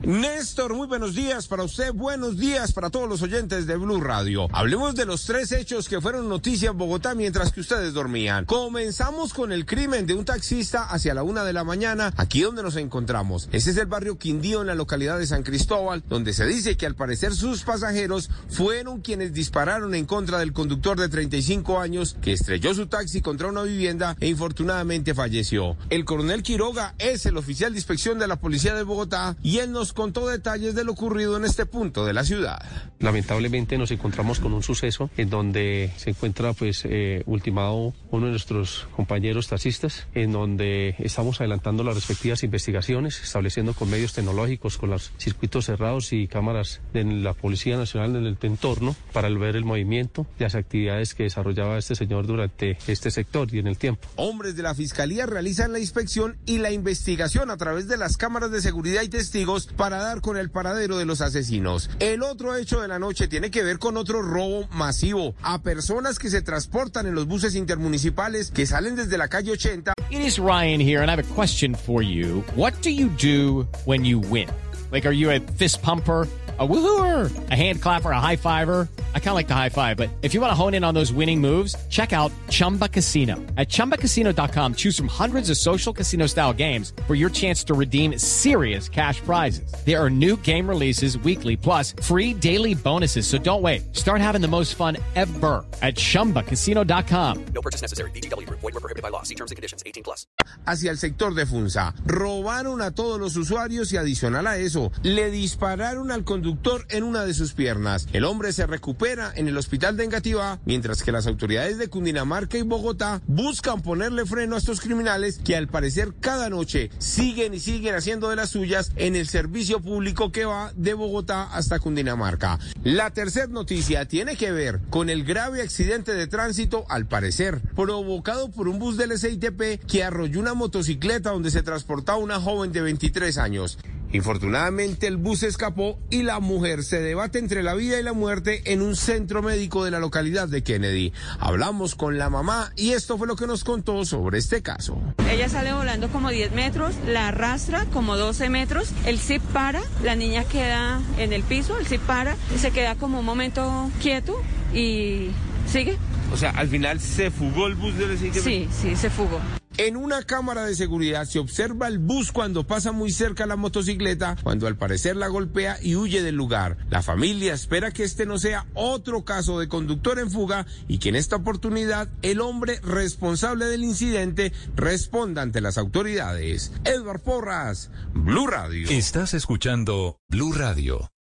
Néstor, muy buenos días para usted, buenos días para todos los oyentes de Blue Radio. Hablemos de los tres hechos que fueron noticia en Bogotá mientras que ustedes dormían. Comenzamos con el crimen de un taxista hacia la una de la mañana, aquí donde nos encontramos. Ese es el barrio Quindío en la localidad de San Cristóbal, donde se dice que al parecer sus pasajeros fueron quienes dispararon en contra del conductor de 35 años que estrelló su taxi contra una vivienda e infortunadamente falleció. El coronel Quiroga es el oficial de inspección de la policía de Bogotá y él nos contó detalles de lo ocurrido en este punto de la ciudad. Lamentablemente nos encontramos con un suceso en donde se encuentra pues eh, ultimado uno de nuestros compañeros taxistas, en donde estamos adelantando las respectivas investigaciones, estableciendo con medios tecnológicos, con los circuitos cerrados y cámaras de la Policía Nacional en el entorno para ver el movimiento y las actividades que desarrollaba este señor durante este sector y en el tiempo. Hombres de la Fiscalía realizan la inspección y la investigación a través de las cámaras de seguridad y testigos para dar con el paradero de los asesinos. El otro hecho de la noche tiene que ver con otro robo masivo a personas que se transportan en los buses intermunicipales que salen desde la calle 80. It is Ryan here and I have a question for you. What do you do when you win? Like are you a fist pumper? a woohooer, a hand clapper, a high fiver. I kind of like the high five, but if you want to hone in on those winning moves, check out Chumba Casino. At ChumbaCasino.com, choose from hundreds of social casino style games for your chance to redeem serious cash prizes. There are new game releases weekly, plus free daily bonuses. So don't wait. Start having the most fun ever at ChumbaCasino.com. No purchase necessary. BGW. Void were prohibited by law. See terms and conditions. 18 plus. Hacia el sector de Funza. Robaron a todos los usuarios y adicional a eso, le dispararon al conductor en una de sus piernas. El hombre se recupera en el hospital de Engativá, mientras que las autoridades de Cundinamarca y Bogotá buscan ponerle freno a estos criminales que al parecer cada noche siguen y siguen haciendo de las suyas en el servicio público que va de Bogotá hasta Cundinamarca. La tercera noticia tiene que ver con el grave accidente de tránsito, al parecer, provocado por un bus del SITP que arrolló una motocicleta donde se transportaba una joven de 23 años. Infortunadamente el bus escapó y la mujer se debate entre la vida y la muerte en un centro médico de la localidad de Kennedy. Hablamos con la mamá y esto fue lo que nos contó sobre este caso. Ella sale volando como 10 metros, la arrastra como 12 metros, el zip para, la niña queda en el piso, el zip para, se queda como un momento quieto y sigue. O sea, al final se fugó el bus del SITP. Sí, sí, se fugó. En una cámara de seguridad se observa el bus cuando pasa muy cerca la motocicleta, cuando al parecer la golpea y huye del lugar. La familia espera que este no sea otro caso de conductor en fuga y que en esta oportunidad el hombre responsable del incidente responda ante las autoridades. Edward Porras, Blue Radio. Estás escuchando Blue Radio.